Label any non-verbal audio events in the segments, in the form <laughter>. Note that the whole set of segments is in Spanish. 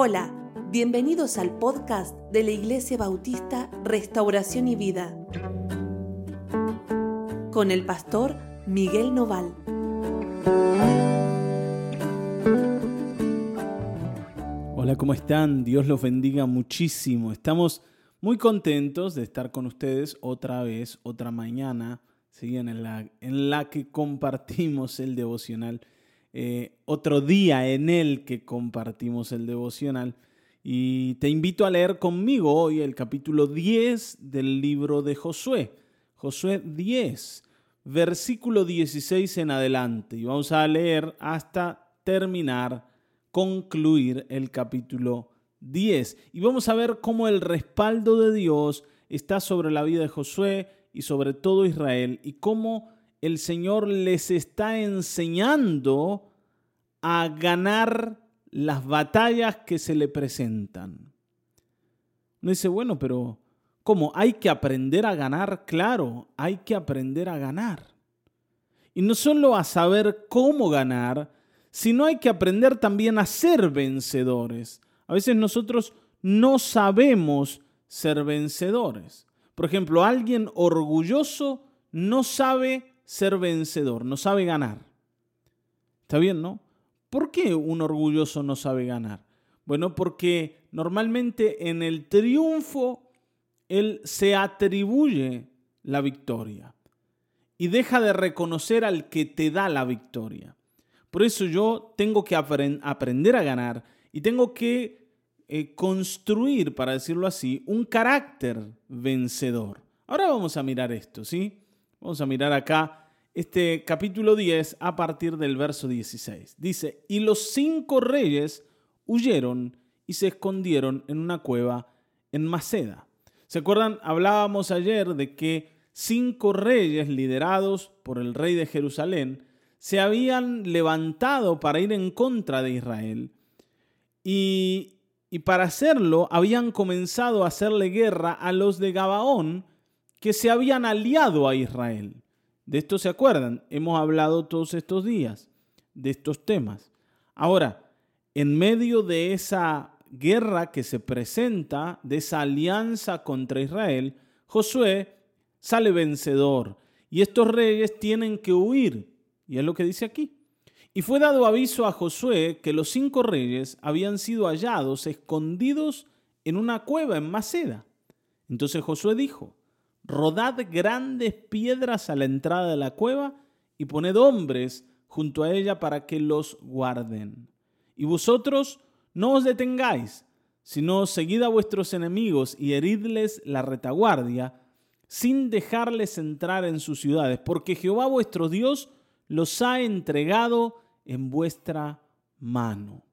Hola, bienvenidos al podcast de la Iglesia Bautista Restauración y Vida con el pastor Miguel Noval. Hola, ¿cómo están? Dios los bendiga muchísimo. Estamos muy contentos de estar con ustedes otra vez, otra mañana, ¿sí? en, la, en la que compartimos el devocional eh, otro día en el que compartimos el devocional. Y te invito a leer conmigo hoy el capítulo 10 del libro de Josué. Josué 10, versículo 16 en adelante. Y vamos a leer hasta terminar, concluir el capítulo 10. Y vamos a ver cómo el respaldo de Dios está sobre la vida de Josué y sobre todo Israel y cómo el Señor les está enseñando a ganar las batallas que se le presentan. Uno dice, bueno, pero ¿cómo? Hay que aprender a ganar, claro, hay que aprender a ganar. Y no solo a saber cómo ganar, sino hay que aprender también a ser vencedores. A veces nosotros no sabemos ser vencedores. Por ejemplo, alguien orgulloso no sabe ser vencedor, no sabe ganar. ¿Está bien, no? ¿Por qué un orgulloso no sabe ganar? Bueno, porque normalmente en el triunfo él se atribuye la victoria y deja de reconocer al que te da la victoria. Por eso yo tengo que aprender a ganar y tengo que eh, construir, para decirlo así, un carácter vencedor. Ahora vamos a mirar esto, ¿sí? Vamos a mirar acá este capítulo 10 a partir del verso 16. Dice, y los cinco reyes huyeron y se escondieron en una cueva en Maceda. ¿Se acuerdan? Hablábamos ayer de que cinco reyes liderados por el rey de Jerusalén se habían levantado para ir en contra de Israel y, y para hacerlo habían comenzado a hacerle guerra a los de Gabaón, que se habían aliado a Israel. De esto se acuerdan, hemos hablado todos estos días de estos temas. Ahora, en medio de esa guerra que se presenta, de esa alianza contra Israel, Josué sale vencedor y estos reyes tienen que huir. Y es lo que dice aquí. Y fue dado aviso a Josué que los cinco reyes habían sido hallados escondidos en una cueva en Maceda. Entonces Josué dijo, rodad grandes piedras a la entrada de la cueva y poned hombres junto a ella para que los guarden. Y vosotros no os detengáis, sino seguid a vuestros enemigos y heridles la retaguardia, sin dejarles entrar en sus ciudades, porque Jehová vuestro Dios los ha entregado en vuestra mano.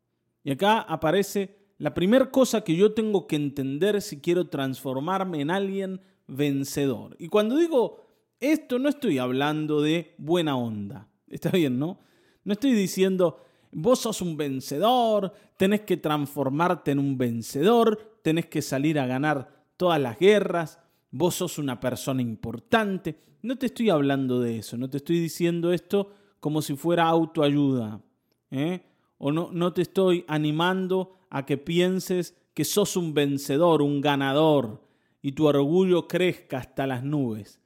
Y acá aparece la primera cosa que yo tengo que entender si quiero transformarme en alguien vencedor. Y cuando digo esto, no estoy hablando de buena onda. Está bien, ¿no? No estoy diciendo, vos sos un vencedor, tenés que transformarte en un vencedor, tenés que salir a ganar todas las guerras, vos sos una persona importante. No te estoy hablando de eso, no te estoy diciendo esto como si fuera autoayuda. ¿eh? O no, no te estoy animando a que pienses que sos un vencedor, un ganador, y tu orgullo crezca hasta las nubes.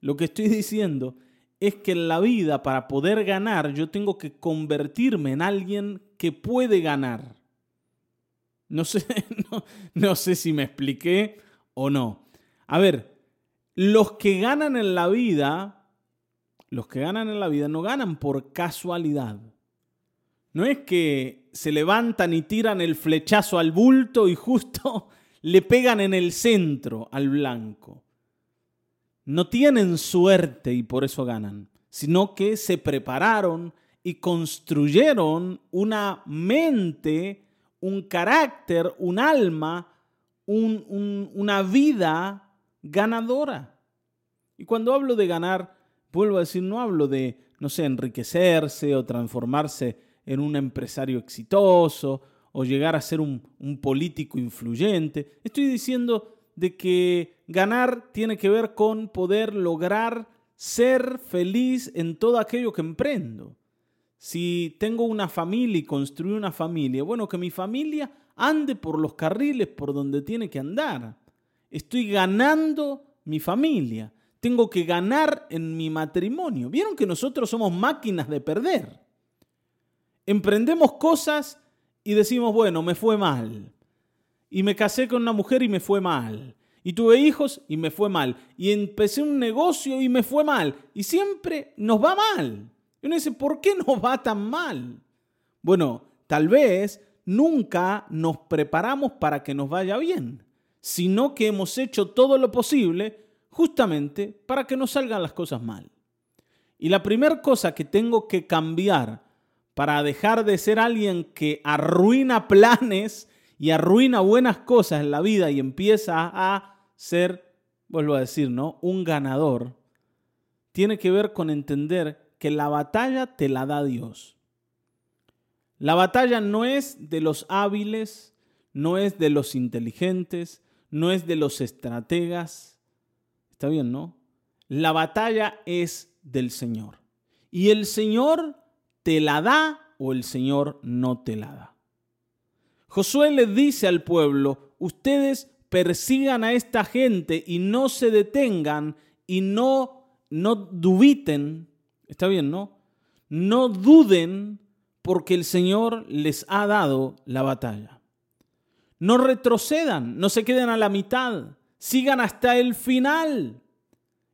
Lo que estoy diciendo es que en la vida, para poder ganar, yo tengo que convertirme en alguien que puede ganar. No sé, <laughs> no, sé si me expliqué o no. A ver, los que ganan en la vida, los que ganan en la vida no ganan por casualidad. No es que se levantan y tiran el flechazo al bulto y justo le pegan en el centro al blanco. No tienen suerte y por eso ganan, sino que se prepararon y construyeron una mente, un carácter, un alma, una vida ganadora. Y cuando hablo de ganar, vuelvo a decir, no hablo de, no sé, enriquecerse o transformarse en un empresario exitoso o llegar a ser un, político influyente. Estoy diciendo de que ganar tiene que ver con poder lograr ser feliz en todo aquello que emprendo. Si tengo una familia y construyo una familia, bueno, que mi familia ande por los carriles por donde tiene que andar. Estoy ganando mi familia. Tengo que ganar en mi matrimonio. ¿Vieron que nosotros somos máquinas de perder? Emprendemos cosas y decimos, bueno, me fue mal. Y me casé con una mujer y me fue mal. Y tuve hijos y me fue mal. Y empecé un negocio y me fue mal. Y siempre nos va mal. Y uno dice, ¿por qué nos va tan mal? Bueno, tal vez nunca nos preparamos para que nos vaya bien, sino que hemos hecho todo lo posible justamente para que nos salgan las cosas mal. Y la primera cosa que tengo que cambiar para dejar de ser alguien que arruina planes y arruina buenas cosas en la vida y empieza a ser, vuelvo a decir, ¿no? Un ganador, tiene que ver con entender que la batalla te la da Dios. La batalla no es de los hábiles, no es de los inteligentes, no es de los estrategas. Está bien, ¿no? La batalla es del Señor. Y el Señor te la da o el Señor no te la da. Josué le dice al pueblo, ustedes persigan a esta gente y no se detengan y no, no dubiten, está bien, ¿no? No duden porque el Señor les ha dado la batalla. No retrocedan, no se queden a la mitad, sigan hasta el final.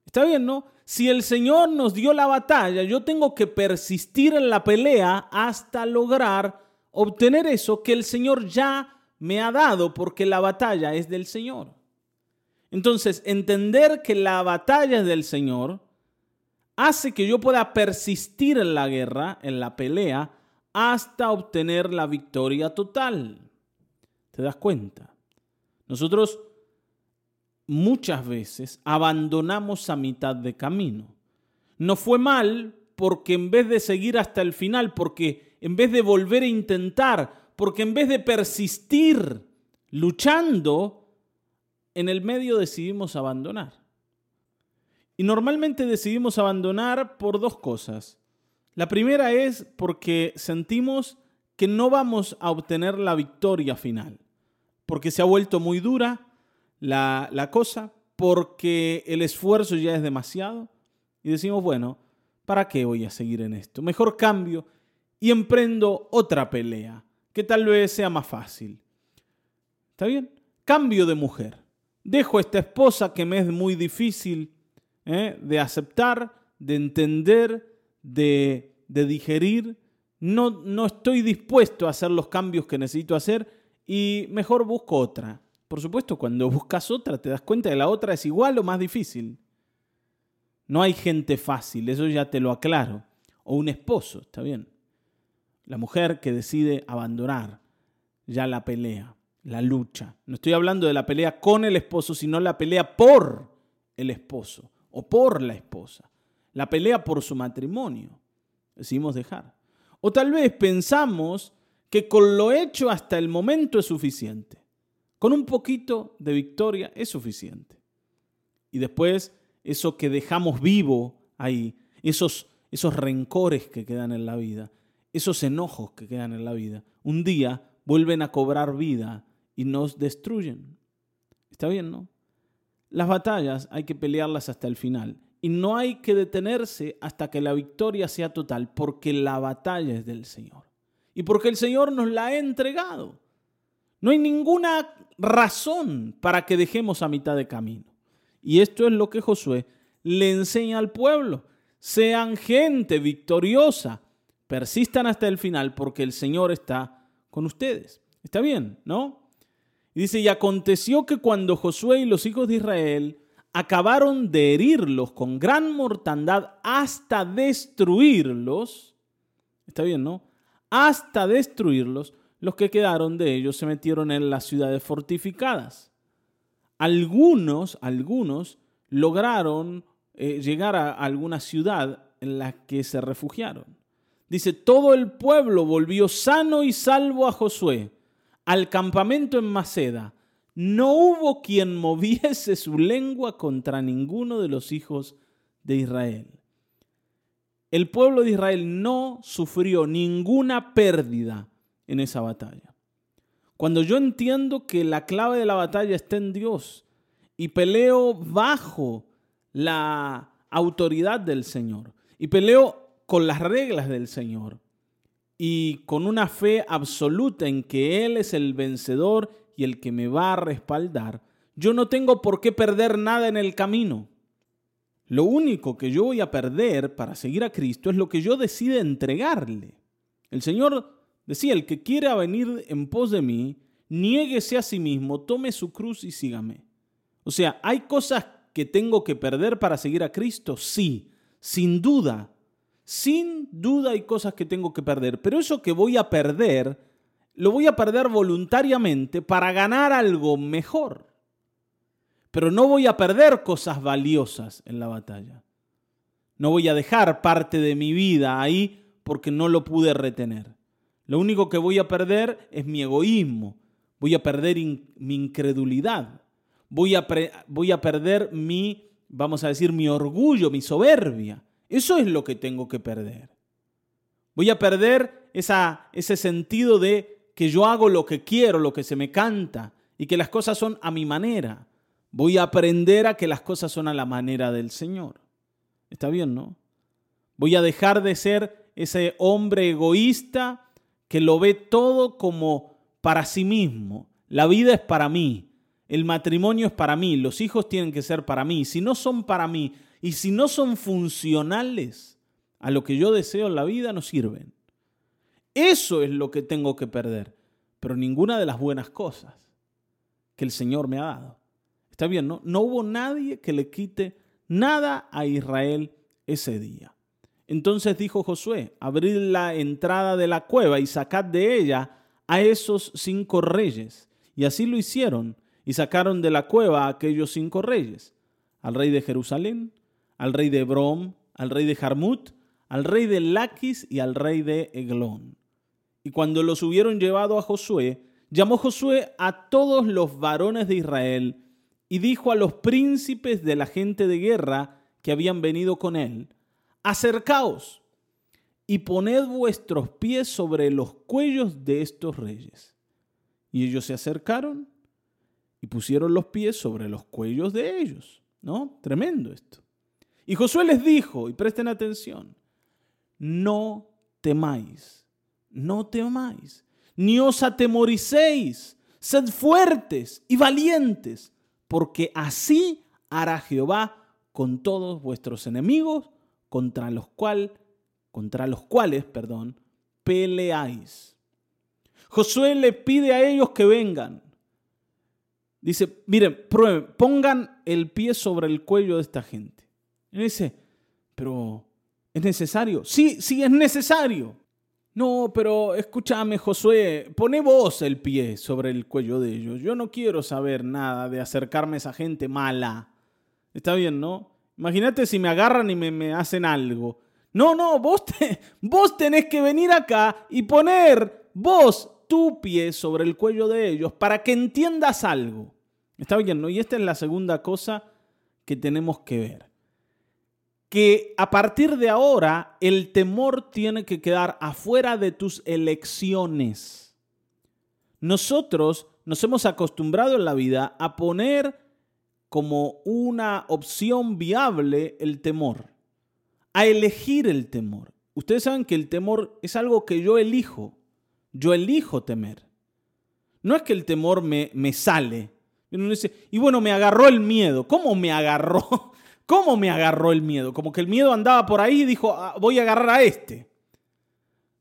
Está bien, ¿no? Si el Señor nos dio la batalla, yo tengo que persistir en la pelea hasta lograr obtener eso que el Señor ya me ha dado porque la batalla es del Señor. Entonces, entender que la batalla es del Señor hace que yo pueda persistir en la guerra, en la pelea, hasta obtener la victoria total. ¿Te das cuenta? Nosotros muchas veces abandonamos a mitad de camino. No fue mal porque en vez de seguir hasta el final, porque en vez de volver a intentar, porque en vez de persistir luchando, en el medio decidimos abandonar. Y normalmente decidimos abandonar por dos cosas. La primera es porque sentimos que no vamos a obtener la victoria final, porque se ha vuelto muy dura la, la cosa, porque el esfuerzo ya es demasiado y decimos, bueno, ¿para qué voy a seguir en esto? Mejor cambio y emprendo otra pelea, que tal vez sea más fácil. ¿Está bien? Cambio de mujer. Dejo a esta esposa que me es muy difícil ¿eh? de aceptar, de entender, de, digerir, no, no estoy dispuesto a hacer los cambios que necesito hacer y mejor busco otra. Por supuesto, cuando buscas otra te das cuenta que la otra es igual o más difícil. No hay gente fácil, eso ya te lo aclaro. O un esposo, está bien. La mujer que decide abandonar ya la pelea, la lucha. No estoy hablando de la pelea con el esposo, sino la pelea por el esposo o por la esposa la pelea por su matrimonio. Decidimos dejar. O tal vez pensamos que con lo hecho hasta el momento es suficiente. Con un poquito de victoria es suficiente. Y después eso que dejamos vivo ahí, esos, esos rencores que quedan en la vida, esos enojos que quedan en la vida, un día vuelven a cobrar vida y nos destruyen. Está bien, ¿no? Las batallas hay que pelearlas hasta el final y no hay que detenerse hasta que la victoria sea total, porque la batalla es del Señor. Y porque el Señor nos la ha entregado. No hay ninguna razón para que dejemos a mitad de camino. Y esto es lo que Josué le enseña al pueblo. Sean gente victoriosa, persistan hasta el final porque el Señor está con ustedes. Está bien, ¿no? Y dice, y aconteció que cuando Josué y los hijos de Israel acabaron de herirlos con gran mortandad hasta destruirlos. Está bien, ¿no? Hasta destruirlos, los que quedaron de ellos se metieron en las ciudades fortificadas. Algunos, algunos lograron eh, llegar a alguna ciudad en la que se refugiaron. Dice, todo el pueblo volvió sano y salvo a Josué al campamento en Maceda no hubo quien moviese su lengua contra ninguno de los hijos de Israel. El pueblo de Israel no sufrió ninguna pérdida en esa batalla. Cuando yo entiendo que la clave de la batalla está en Dios y peleo bajo la autoridad del Señor y peleo con las reglas del Señor y con una fe absoluta en que Él es el vencedor y el que me va a respaldar, yo no tengo por qué perder nada en el camino. Lo único que yo voy a perder para seguir a Cristo es lo que yo decida entregarle. El Señor decía, el que quiera venir en pos de mí, niéguese a sí mismo, tome su cruz y sígame. O sea, ¿hay cosas que tengo que perder para seguir a Cristo? Sí, sin duda. Sin duda hay cosas que tengo que perder, pero eso que voy a perder, lo voy a perder voluntariamente para ganar algo mejor. Pero no voy a perder cosas valiosas en la batalla. No voy a dejar parte de mi vida ahí porque no lo pude retener. Lo único que voy a perder es mi egoísmo. Voy a perder mi incredulidad. Voy a, voy a perder mi, vamos a decir, mi orgullo, mi soberbia. Eso es lo que tengo que perder. Voy a perder esa, ese sentido de que yo hago lo que quiero, lo que se me canta y que las cosas son a mi manera. Voy a aprender a que las cosas son a la manera del Señor. Está bien, ¿no? Voy a dejar de ser ese hombre egoísta que lo ve todo como para sí mismo. La vida es para mí, el matrimonio es para mí, los hijos tienen que ser para mí. Si no son para mí, y si no son funcionales a lo que yo deseo en la vida, no sirven. Eso es lo que tengo que perder, pero ninguna de las buenas cosas que el Señor me ha dado. Está bien, ¿no? No hubo nadie que le quite nada a Israel ese día. Entonces dijo Josué, abrid la entrada de la cueva y sacad de ella a esos cinco reyes. Y así lo hicieron, y sacaron de la cueva a aquellos cinco reyes, al rey de Jerusalén, al rey de Brom, al rey de Jarmut, al rey de Laquis y al rey de Eglón. Y cuando los hubieron llevado a Josué, llamó Josué a todos los varones de Israel y dijo a los príncipes de la gente de guerra que habían venido con él, acercaos y poned vuestros pies sobre los cuellos de estos reyes. Y ellos se acercaron y pusieron los pies sobre los cuellos de ellos. ¿No? Tremendo esto. Y Josué les dijo, y presten atención, no temáis, no temáis, ni os atemoricéis, sed fuertes y valientes, porque así hará Jehová con todos vuestros enemigos contra los, cual, contra los cuales perdón, peleáis. Josué le pide a ellos que vengan. Dice, miren, prueben, pongan el pie sobre el cuello de esta gente. Y dice, pero ¿es necesario? Sí, sí, es necesario. No, pero escúchame, Josué, pone vos el pie sobre el cuello de ellos. Yo no quiero saber nada de acercarme a esa gente mala. Está bien, ¿no? Imagínate si me agarran y me, hacen algo. No, no, vos, <laughs> vos tenés que venir acá y poner vos tu pie sobre el cuello de ellos para que entiendas algo. Está bien. Y esta es la segunda cosa que tenemos que ver que a partir de ahora el temor tiene que quedar afuera de tus elecciones. Nosotros nos hemos acostumbrado en la vida a poner como una opción viable el temor, a elegir el temor. Ustedes saben que el temor es algo que yo elijo, yo elijo temer. No es que el temor me, me sale. Uno dice, y bueno, me agarró el miedo. ¿Cómo me agarró? <laughs> ¿Cómo me agarró el miedo? Como que el miedo andaba por ahí y dijo, ah, voy a agarrar a este.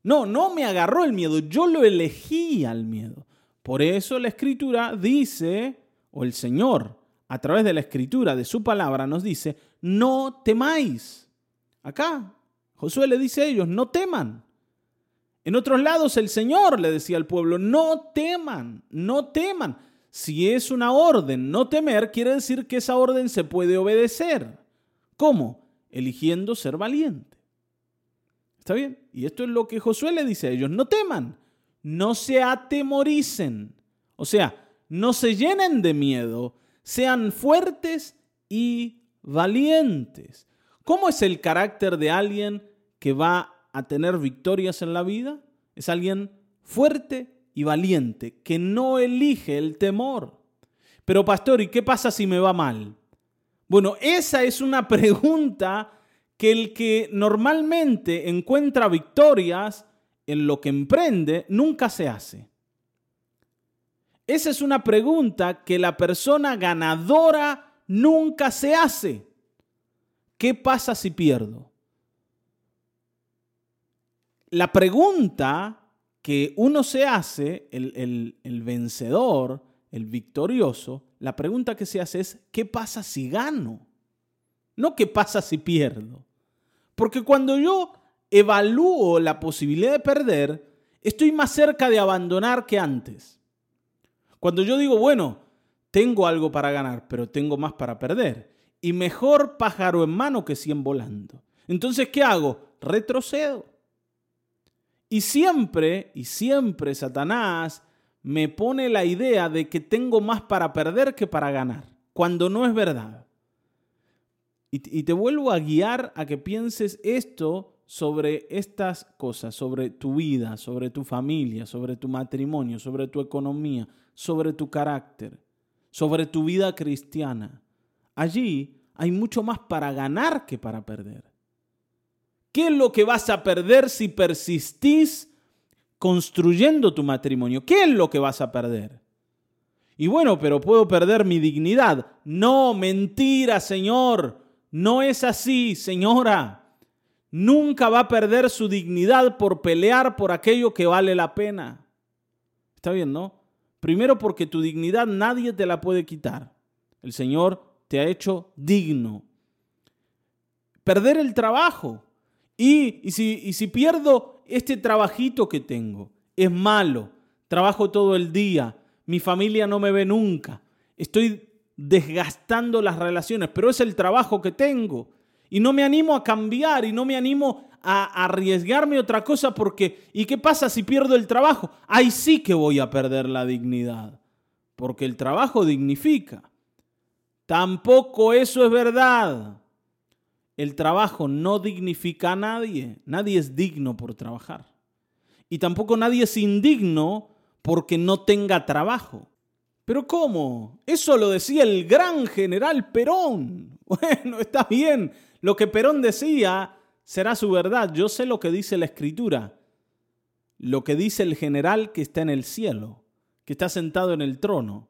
No, no me agarró el miedo, yo lo elegí al miedo. Por eso la escritura dice, o el Señor, a través de la escritura, de su palabra, nos dice, no temáis. Acá, Josué le dice a ellos, no teman. En otros lados el Señor le decía al pueblo, no teman, no teman. Si es una orden no temer, quiere decir que esa orden se puede obedecer. ¿Cómo? Eligiendo ser valiente. ¿Está bien? Y esto es lo que Josué le dice a ellos, no teman, no se atemoricen. O sea, no se llenen de miedo, sean fuertes y valientes. ¿Cómo es el carácter de alguien que va a tener victorias en la vida? Es alguien fuerte y valiente que no elige el temor. Pero pastor, ¿y qué pasa si me va mal? Bueno, esa es una <laughs> pregunta que el que normalmente encuentra victorias en lo que emprende nunca se hace. Esa es una pregunta que la persona ganadora nunca se hace. ¿Qué pasa si pierdo? La pregunta que uno se hace, el, el vencedor, el victorioso, la pregunta que se hace es, ¿qué pasa si gano? No qué pasa si pierdo. Porque cuando yo evalúo la posibilidad de perder, estoy más cerca de abandonar que antes. Cuando yo digo, bueno, tengo algo para ganar, pero tengo más para perder. Y mejor pájaro en mano que cien volando. Entonces, ¿qué hago? Retrocedo. Y siempre, y siempre Satanás me pone la idea de que tengo más para perder que para ganar, cuando no es verdad. Y, te vuelvo a guiar a que pienses esto sobre estas cosas, sobre tu vida, sobre tu familia, sobre tu matrimonio, sobre tu economía, sobre tu carácter, sobre tu vida cristiana. Allí hay mucho más para ganar que para perder. ¿Qué es lo que vas a perder si persistís construyendo tu matrimonio? ¿Qué es lo que vas a perder? Y bueno, pero puedo perder mi dignidad. No, mentira, Señor. No es así, señora. Nunca va a perder su dignidad por pelear por aquello que vale la pena. ¿Está bien, no? Primero porque tu dignidad nadie te la puede quitar. El Señor te ha hecho digno. Perder el trabajo. Y, y, si, y si pierdo este trabajito que tengo, es malo. Trabajo todo el día. Mi familia no me ve nunca. Estoy desgastando las relaciones, pero es el trabajo que tengo. Y no me animo a cambiar y no me animo a arriesgarme otra cosa porque, ¿y qué pasa si pierdo el trabajo? Ahí sí que voy a perder la dignidad, porque el trabajo dignifica. Tampoco eso es verdad. El trabajo no dignifica a nadie. Nadie es digno por trabajar. Y tampoco nadie es indigno porque no tenga trabajo. Pero ¿cómo? Eso lo decía el gran general Perón. <laughs> Bueno, está bien. Lo que Perón decía será su verdad. Yo sé lo que dice la escritura. Lo que dice el general que está en el cielo, que está sentado en el trono.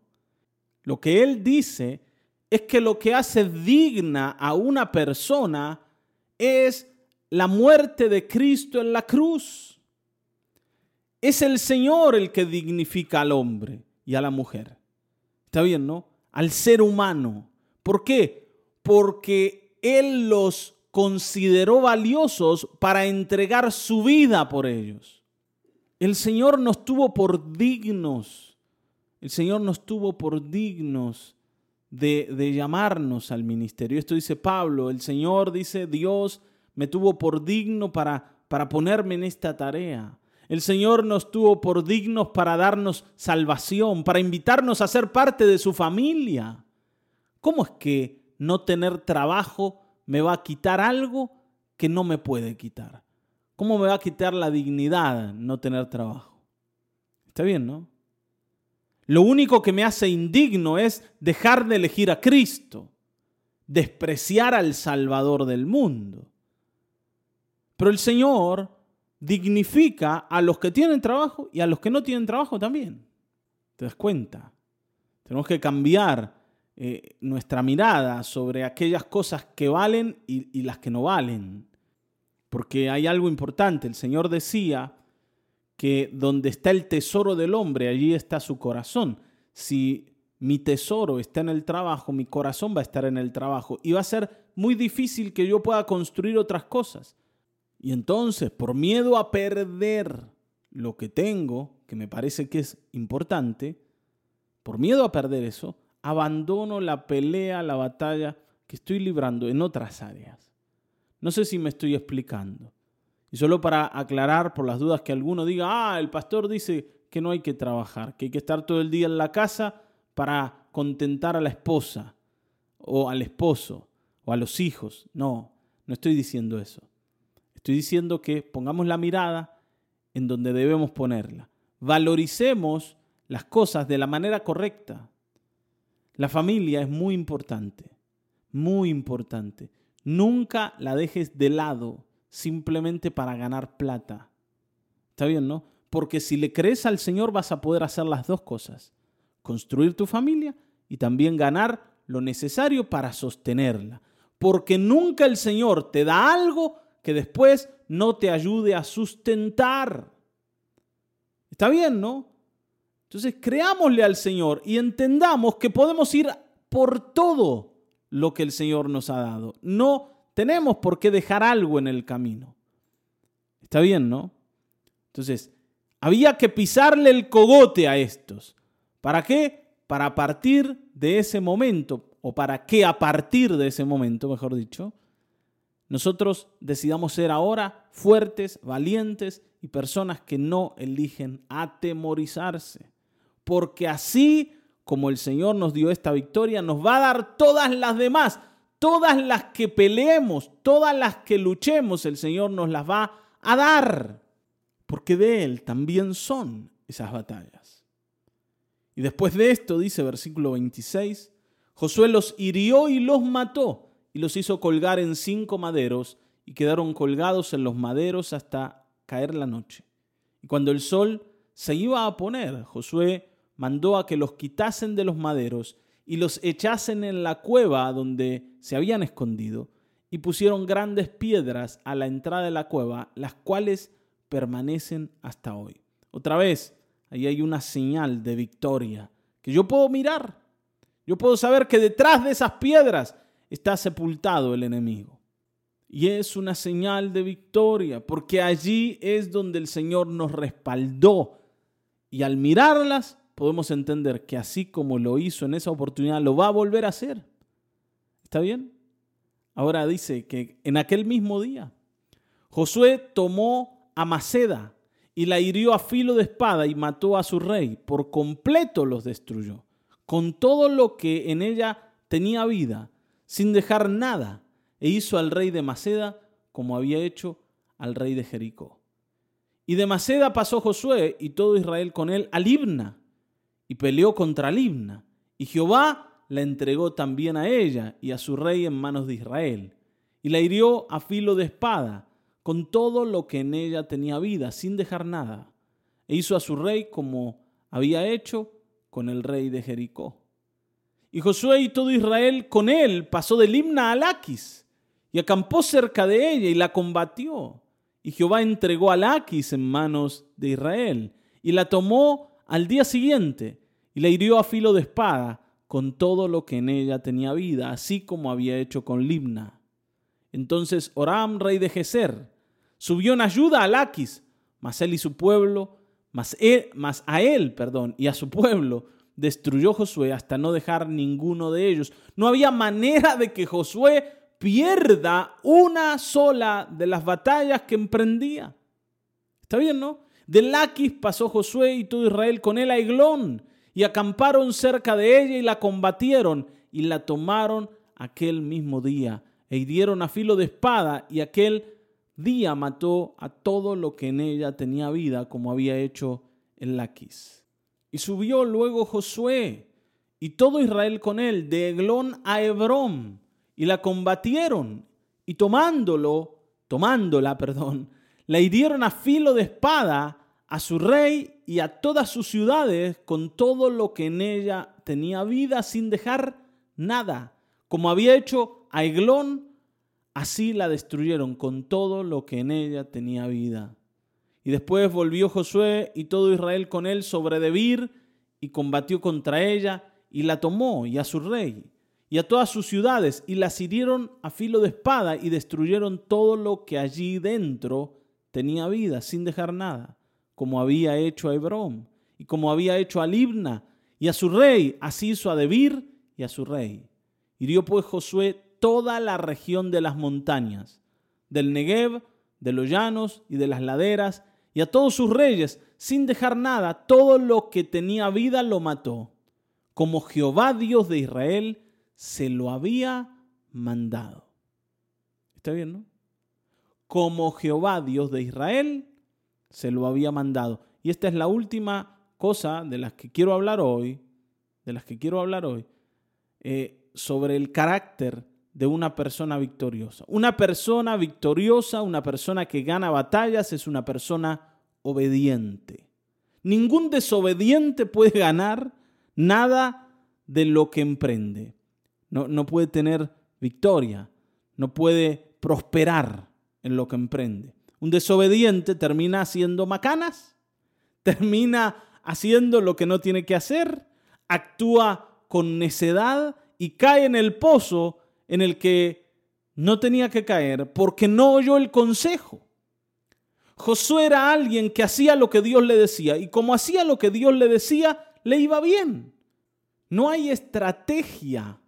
Lo que él dice es que lo que hace digna a una persona es la muerte de Cristo en la cruz. Es el Señor el que dignifica al hombre y a la mujer. ¿Está bien, no? Al ser humano. ¿Por qué? Porque Él los consideró valiosos para entregar su vida por ellos. El Señor nos tuvo por dignos. El Señor nos tuvo por dignos de, llamarnos al ministerio. Esto dice Pablo. El Señor dice, Dios me tuvo por digno para, para ponerme en esta tarea. El Señor nos tuvo por dignos para darnos salvación, para invitarnos a ser parte de su familia. ¿Cómo es que no tener trabajo me va a quitar algo que no me puede quitar? ¿Cómo me va a quitar la dignidad no tener trabajo? Está bien, ¿no? Lo único que me hace indigno es dejar de elegir a Cristo, despreciar al Salvador del mundo. Pero el Señor dignifica a los que tienen trabajo y a los que no tienen trabajo también. ¿Te das cuenta? Tenemos que cambiar eh, nuestra mirada sobre aquellas cosas que valen y, y las que no valen. Porque hay algo importante. El Señor decía que donde está el tesoro del hombre, allí está su corazón. Si mi tesoro está en el trabajo, mi corazón va a estar en el trabajo y va a ser muy difícil que yo pueda construir otras cosas. Y entonces, por miedo a perder lo que tengo, que me parece que es importante, por miedo a perder eso, abandono la pelea, la batalla que estoy librando en otras áreas. No sé si me estoy explicando. Y solo para aclarar por las dudas que alguno diga, ah, el pastor dice que no hay que trabajar, que hay que estar todo el día en la casa para contentar a la esposa o al esposo o a los hijos. No, no estoy diciendo eso. Estoy diciendo que pongamos la mirada en donde debemos ponerla. valoricemos las cosas de la manera correcta. La familia es muy importante, muy importante. Nunca la dejes de lado simplemente para ganar plata. ¿Está bien, no? Porque si le crees al Señor vas a poder hacer las dos cosas. Construir tu familia y también ganar lo necesario para sostenerla. Porque nunca el Señor te da algo que después no te ayude a sustentar. Está bien, ¿no? Entonces creámosle al Señor y entendamos que podemos ir por todo lo que el Señor nos ha dado. No tenemos por qué dejar algo en el camino. Está bien, ¿no? Entonces, había que pisarle el cogote a estos. ¿Para qué? Para partir de ese momento, o para que a partir de ese momento, mejor dicho, nosotros decidamos ser ahora fuertes, valientes y personas que no eligen atemorizarse. Porque así como el Señor nos dio esta victoria, nos va a dar todas las demás, todas las que peleemos, todas las que luchemos, el Señor nos las va a dar. Porque de Él también son esas batallas. Y después de esto, dice versículo 26, Josué los hirió y los mató y los hizo colgar en cinco maderos, y quedaron colgados en los maderos hasta caer la noche. Y cuando el sol se iba a poner, Josué mandó a que los quitasen de los maderos y los echasen en la cueva donde se habían escondido, y pusieron grandes piedras a la entrada de la cueva, las cuales permanecen hasta hoy. Otra vez, ahí hay una señal de victoria que yo puedo mirar. Yo puedo saber que detrás de esas piedras está sepultado el enemigo. Y es una señal de victoria, porque allí es donde el Señor nos respaldó. Y al mirarlas, podemos entender que así como lo hizo en esa oportunidad, lo va a volver a hacer. ¿Está bien? Ahora dice que en aquel mismo día, Josué tomó a Maceda y la hirió a filo de espada y mató a su rey. Por completo los destruyó, con todo lo que en ella tenía vida sin dejar nada, e hizo al rey de Maceda como había hecho al rey de Jericó. Y de Maceda pasó Josué y todo Israel con él a Libna, y peleó contra Libna, y Jehová la entregó también a ella y a su rey en manos de Israel, y la hirió a filo de espada, con todo lo que en ella tenía vida, sin dejar nada, e hizo a su rey como había hecho con el rey de Jericó. Y Josué y todo Israel con él pasó de Limna a Laquis y acampó cerca de ella y la combatió. Y Jehová entregó a Laquis en manos de Israel y la tomó al día siguiente y la hirió a filo de espada con todo lo que en ella tenía vida, así como había hecho con Limna. Entonces Oram, rey de Geser, subió en ayuda a Laquis, mas él y su pueblo, mas, él, mas a él, perdón, y a su pueblo destruyó Josué hasta no dejar ninguno de ellos. No había manera de que Josué pierda una sola de las batallas que emprendía. ¿Está bien, no? De Laquis pasó Josué y todo Israel con él a Eglón y acamparon cerca de ella y la combatieron y la tomaron aquel mismo día e hirieron a filo de espada y aquel día mató a todo lo que en ella tenía vida como había hecho en Laquis. Y subió luego Josué y todo Israel con él de Eglón a Hebrón y la combatieron y tomándolo, tomándola, <laughs> perdón, la hirieron a filo de espada a su rey y a todas sus ciudades con todo lo que en ella tenía vida sin dejar nada. Como había hecho a Eglón, así la destruyeron con todo lo que en ella tenía vida. Y después volvió Josué y todo Israel con él sobre Debir y combatió contra ella y la tomó y a su rey y a todas sus ciudades y las hirieron a filo de espada y destruyeron todo lo que allí dentro tenía vida sin dejar nada, como había hecho a Hebrón y como había hecho a Libna y a su rey, así hizo a Debir y a su rey. Hirió pues Josué toda la región de las montañas, del Negev, de los llanos y de las laderas, y a todos sus reyes, sin dejar nada, todo lo que tenía vida lo mató, como Jehová Dios de Israel se lo había mandado. ¿Está bien, no? Como Jehová Dios de Israel se lo había mandado. Y esta es la última cosa de las que quiero hablar hoy, de las que quiero hablar hoy, eh, sobre el carácter de una persona victoriosa. Una persona victoriosa, una persona que gana batallas, es una persona obediente. Ningún desobediente puede ganar nada de lo que emprende. No, no puede tener victoria, no puede prosperar en lo que emprende. Un desobediente termina haciendo macanas, termina haciendo lo que no tiene que hacer, actúa con necedad y cae en el pozo en el que no tenía que caer porque no oyó el consejo. Josué era alguien que hacía lo que Dios le decía y como hacía lo que Dios le decía, le iba bien. No hay estrategia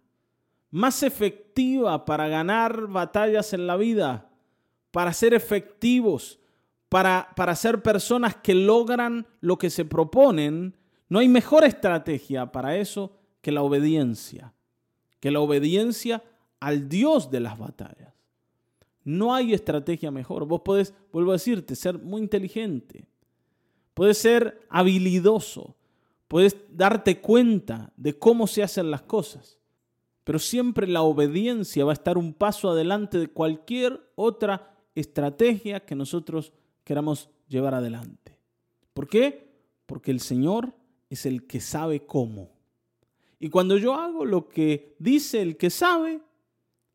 más efectiva para ganar batallas en la vida, para ser efectivos, para, para ser personas que logran lo que se proponen. No hay mejor estrategia para eso que la obediencia, que la obediencia al Dios de las batallas. No hay estrategia mejor. Vos podés, vuelvo a decirte, ser muy inteligente. Puedes ser habilidoso. Puedes darte cuenta de cómo se hacen las cosas. Pero siempre la obediencia va a estar un paso adelante de cualquier otra estrategia que nosotros queramos llevar adelante. ¿Por qué? Porque el Señor es el que sabe cómo. Y cuando yo hago lo que dice el que sabe,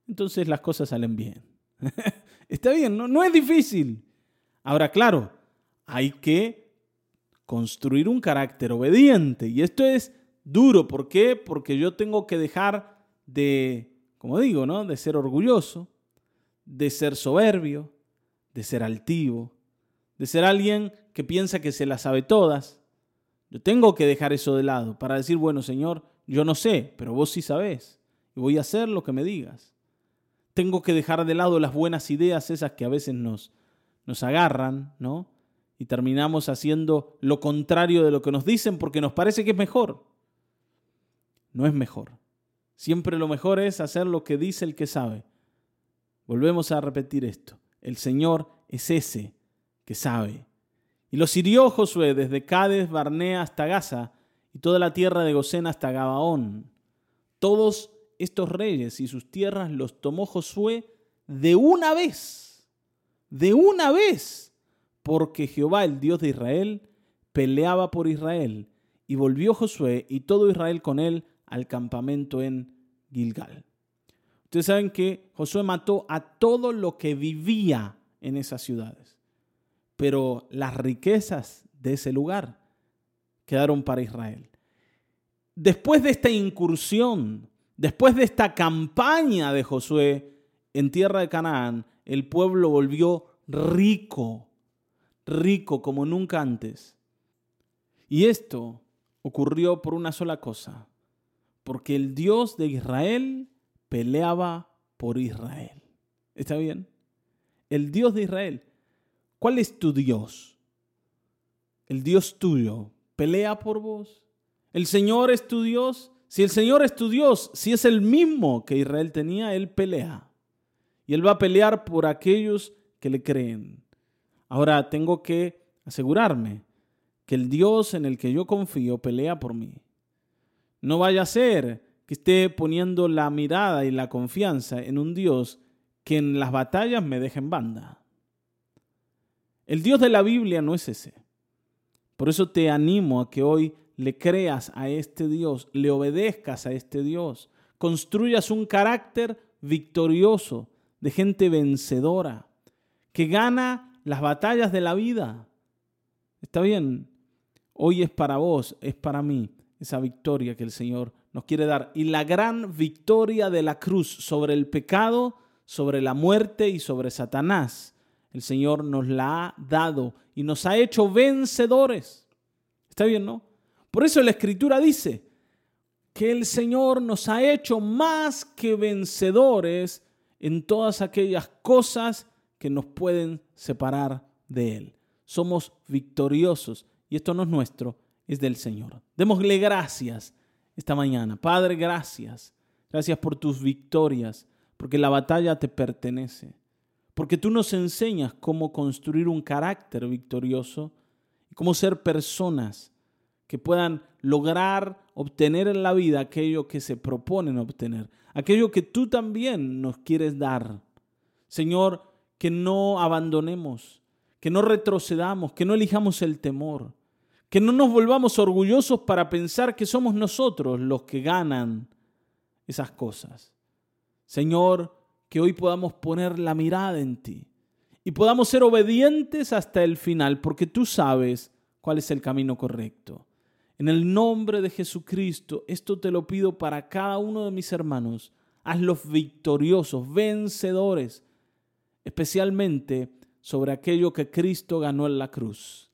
entonces las cosas salen bien. <laughs> Está bien, ¿no? es difícil. Ahora, claro, hay que construir un carácter obediente. Y esto es duro. ¿Por qué? Porque yo tengo que dejar de, como digo, ¿no? De ser orgulloso, de ser soberbio, de ser altivo, de ser alguien que piensa que se las sabe todas. Yo tengo que dejar eso de lado para decir, bueno, Señor, yo no sé, pero vos sí sabés y voy a hacer lo que me digas. Tengo que dejar de lado las buenas ideas, esas que a veces nos, nos agarran, ¿no? Y terminamos haciendo lo contrario de lo que nos dicen porque nos parece que es mejor. No es mejor. Siempre lo mejor es hacer lo que dice el que sabe. Volvemos a repetir esto. El Señor es ese que sabe. Y los hirió Josué desde Cades, Barnea hasta Gaza y toda la tierra de Gosén hasta Gabaón. Todos estos reyes y sus tierras los tomó Josué de una vez, de una vez, porque Jehová, el Dios de Israel, peleaba por Israel. Y volvió Josué y todo Israel con él al campamento en Gilgal. Ustedes saben que Josué mató a todo lo que vivía en esas ciudades, pero las riquezas de ese lugar quedaron para Israel. Después de esta incursión, después de esta campaña de Josué en tierra de Canaán, el pueblo volvió rico, rico como nunca antes. Y esto ocurrió por una sola cosa, porque el Dios de Israel peleaba por Israel. ¿Está bien? El Dios de Israel. ¿Cuál es tu Dios? El Dios tuyo pelea por vos. El Señor es tu Dios. Si el Señor es tu Dios, si es el mismo que Israel tenía, Él pelea. Y Él va a pelear por aquellos que le creen. Ahora tengo que asegurarme que el Dios en el que yo confío pelea por mí. No vaya a ser que esté poniendo la mirada y la confianza en un Dios que en las batallas me deje en banda. El Dios de la Biblia no es ese. Por eso te animo a que hoy le creas a este Dios, le obedezcas a este Dios, construyas un carácter victorioso, de gente vencedora, que gana las batallas de la vida. Está bien, hoy es para vos, es para mí esa victoria que el Señor nos quiere dar. Y la gran victoria de la cruz sobre el pecado, sobre la muerte y sobre Satanás. El Señor nos la ha dado y nos ha hecho vencedores. ¿Está bien, no? Por eso la Escritura dice que el Señor nos ha hecho más que vencedores en todas aquellas cosas que nos pueden separar de Él. Somos victoriosos y esto no es nuestro, es del Señor. Démosle gracias esta mañana. Padre, gracias. Gracias por tus victorias, porque la batalla te pertenece. Porque tú nos enseñas cómo construir un carácter victorioso cómo ser personas que puedan lograr obtener en la vida aquello que se proponen obtener, aquello que tú también nos quieres dar. Señor, que no abandonemos, que no retrocedamos, que no elijamos el temor, que no nos volvamos orgullosos para pensar que somos nosotros los que ganan esas cosas. Señor, que hoy podamos poner la mirada en ti y podamos ser obedientes hasta el final, porque tú sabes cuál es el camino correcto. En el nombre de Jesucristo, esto te lo pido para cada uno de mis hermanos. Hazlos victoriosos, vencedores, especialmente sobre aquello que Cristo ganó en la cruz.